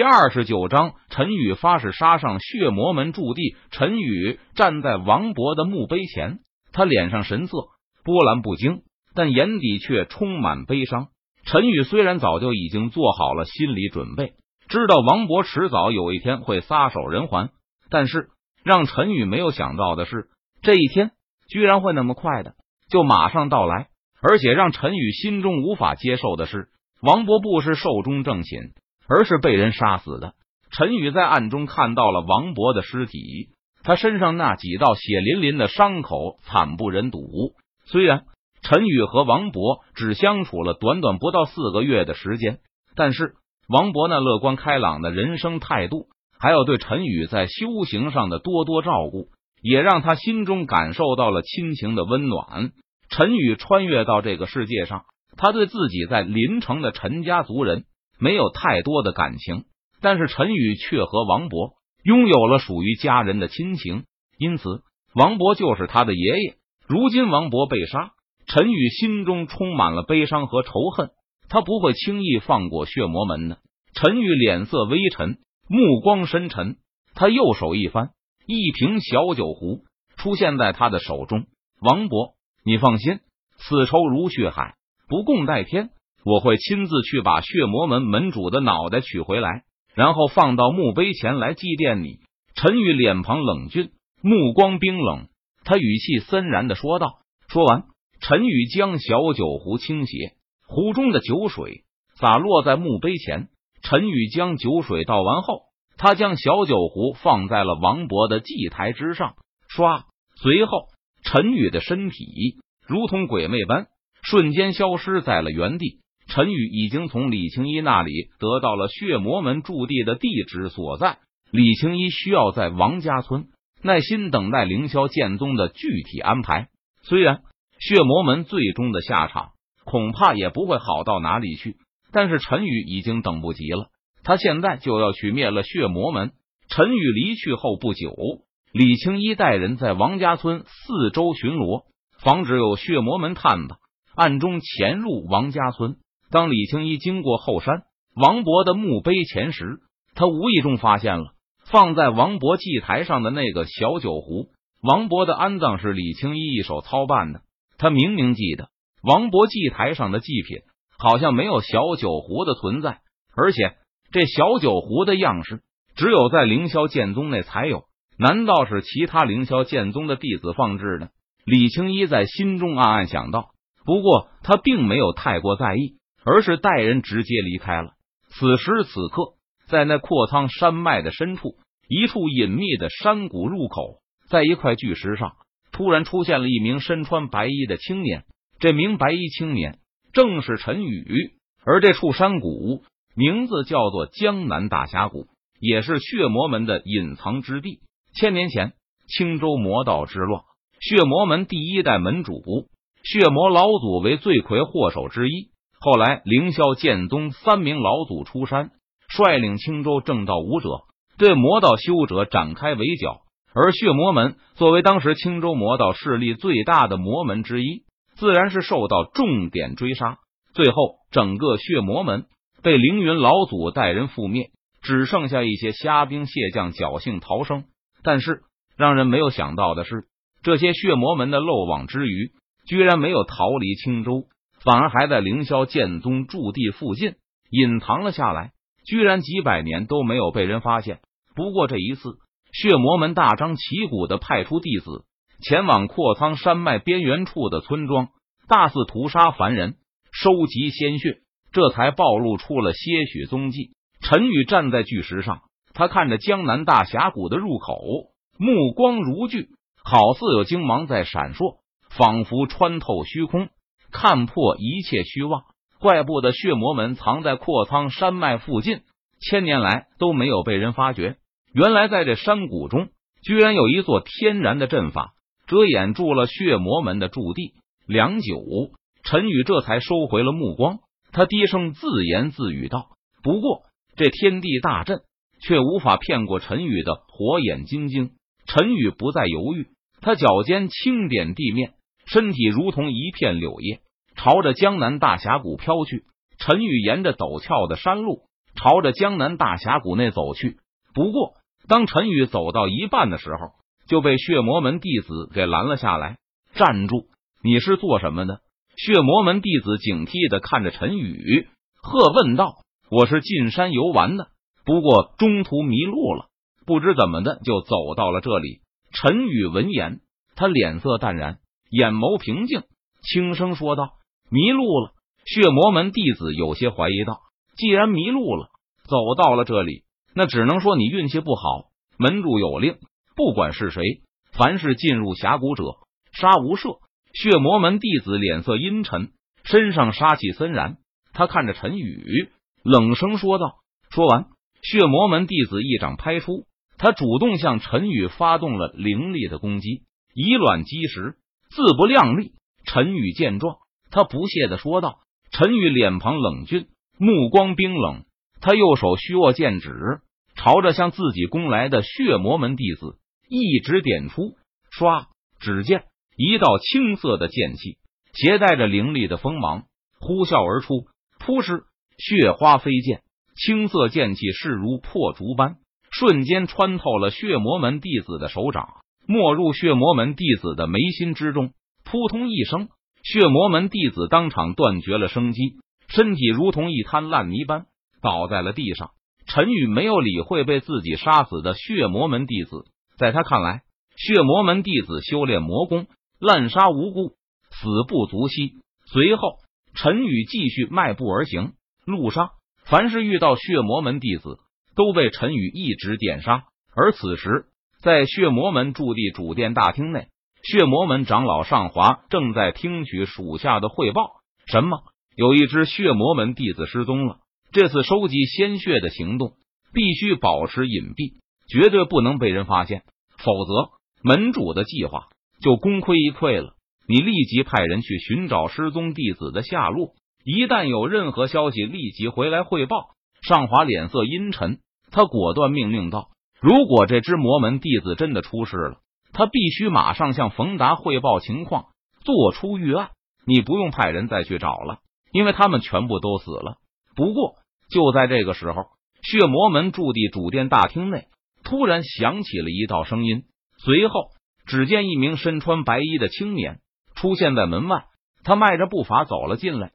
第二十九章，陈宇发誓杀上血魔门驻地。陈宇站在王博的墓碑前，他脸上神色波澜不惊，但眼底却充满悲伤。陈宇虽然早就已经做好了心理准备，知道王博迟早有一天会撒手人寰，但是让陈宇没有想到的是，这一天居然会那么快的就马上到来。而且让陈宇心中无法接受的是，王博不是寿终正寝。而是被人杀死的。陈宇在暗中看到了王博的尸体，他身上那几道血淋淋的伤口惨不忍睹。虽然陈宇和王博只相处了短短不到四个月的时间，但是王博那乐观开朗的人生态度，还有对陈宇在修行上的多多照顾，也让他心中感受到了亲情的温暖。陈宇穿越到这个世界上，他对自己在临城的陈家族人。没有太多的感情，但是陈宇却和王博拥有了属于家人的亲情，因此王博就是他的爷爷。如今王博被杀，陈宇心中充满了悲伤和仇恨，他不会轻易放过血魔门的。陈宇脸色微沉，目光深沉，他右手一翻，一瓶小酒壶出现在他的手中。王博，你放心，此仇如血海，不共戴天。我会亲自去把血魔门门主的脑袋取回来，然后放到墓碑前来祭奠你。陈宇脸庞冷峻，目光冰冷，他语气森然的说道。说完，陈宇将小酒壶倾斜，壶中的酒水洒落在墓碑前。陈宇将酒水倒完后，他将小酒壶放在了王博的祭台之上。唰，随后陈宇的身体如同鬼魅般瞬间消失在了原地。陈宇已经从李青衣那里得到了血魔门驻地的地址所在。李青衣需要在王家村耐心等待凌霄剑宗的具体安排。虽然血魔门最终的下场恐怕也不会好到哪里去，但是陈宇已经等不及了。他现在就要去灭了血魔门。陈宇离去后不久，李青衣带人在王家村四周巡逻，防止有血魔门探子暗中潜入王家村。当李青一经过后山王博的墓碑前时，他无意中发现了放在王博祭台上的那个小酒壶。王博的安葬是李青一一手操办的，他明明记得王博祭台上的祭品好像没有小酒壶的存在，而且这小酒壶的样式只有在凌霄剑宗内才有，难道是其他凌霄剑宗的弟子放置的？李青一在心中暗暗想到，不过他并没有太过在意。而是带人直接离开了。此时此刻，在那阔苍山脉的深处，一处隐秘的山谷入口，在一块巨石上，突然出现了一名身穿白衣的青年。这名白衣青年正是陈宇。而这处山谷名字叫做江南大峡谷，也是血魔门的隐藏之地。千年前，青州魔道之乱，血魔门第一代门主血魔老祖为罪魁祸首之一。后来，凌霄剑宗三名老祖出山，率领青州正道武者对魔道修者展开围剿。而血魔门作为当时青州魔道势力最大的魔门之一，自然是受到重点追杀。最后，整个血魔门被凌云老祖带人覆灭，只剩下一些虾兵蟹将侥幸逃生。但是，让人没有想到的是，这些血魔门的漏网之鱼居然没有逃离青州。反而还在凌霄剑宗驻地附近隐藏了下来，居然几百年都没有被人发现。不过这一次，血魔门大张旗鼓的派出弟子前往阔苍山脉边缘处的村庄，大肆屠杀凡人，收集鲜血，这才暴露出了些许踪迹。陈宇站在巨石上，他看着江南大峡谷的入口，目光如炬，好似有精芒在闪烁，仿佛穿透虚空。看破一切虚妄，怪不得血魔门藏在阔苍山脉附近，千年来都没有被人发觉。原来在这山谷中，居然有一座天然的阵法，遮掩住了血魔门的驻地。良久，陈宇这才收回了目光，他低声自言自语道：“不过这天地大阵，却无法骗过陈宇的火眼金睛。”陈宇不再犹豫，他脚尖轻点地面。身体如同一片柳叶，朝着江南大峡谷飘去。陈宇沿着陡峭的山路朝着江南大峡谷内走去。不过，当陈宇走到一半的时候，就被血魔门弟子给拦了下来。站住！你是做什么的？血魔门弟子警惕的看着陈宇，喝问道：“我是进山游玩的，不过中途迷路了，不知怎么的就走到了这里。”陈宇闻言，他脸色淡然，眼眸平静，轻声说道：“迷路了。”血魔门弟子有些怀疑道：“既然迷路了，走到了这里，那只能说你运气不好。门主有令，不管是谁，凡是进入峡谷者，杀无赦。”血魔门弟子脸色阴沉，身上杀气森然。他看着陈宇，冷声说道：“说完，血魔门弟子一掌拍出，他主动向陈宇发动了凌厉的攻击，以卵击石，自不量力。”陈宇见状，他不屑的说道。陈宇脸庞冷峻，目光冰冷，他右手虚握剑指，朝着向自己攻来的血魔门弟子一指点出。唰，只见一道青色的剑气，携带着凌厉的锋芒，呼啸而出。扑哧，血花飞溅，青色剑气势如破竹般，瞬间穿透了血魔门弟子的手掌，没入血魔门弟子的眉心之中。扑通一声。血魔门弟子当场断绝了生机，身体如同一滩烂泥般倒在了地上。陈宇没有理会被自己杀死的血魔门弟子，在他看来，血魔门弟子修炼魔功，滥杀无辜，死不足惜。随后，陈宇继续迈步而行，路上凡是遇到血魔门弟子，都被陈宇一指点杀。而此时，在血魔门驻地主殿大厅内。血魔门长老上华正在听取属下的汇报。什么？有一只血魔门弟子失踪了。这次收集鲜血的行动必须保持隐蔽，绝对不能被人发现，否则门主的计划就功亏一篑了。你立即派人去寻找失踪弟子的下落，一旦有任何消息，立即回来汇报。上华脸色阴沉，他果断命令道：“如果这只魔门弟子真的出事了。”他必须马上向冯达汇报情况，做出预案。你不用派人再去找了，因为他们全部都死了。不过，就在这个时候，血魔门驻地主殿大厅内突然响起了一道声音，随后只见一名身穿白衣的青年出现在门外，他迈着步伐走了进来。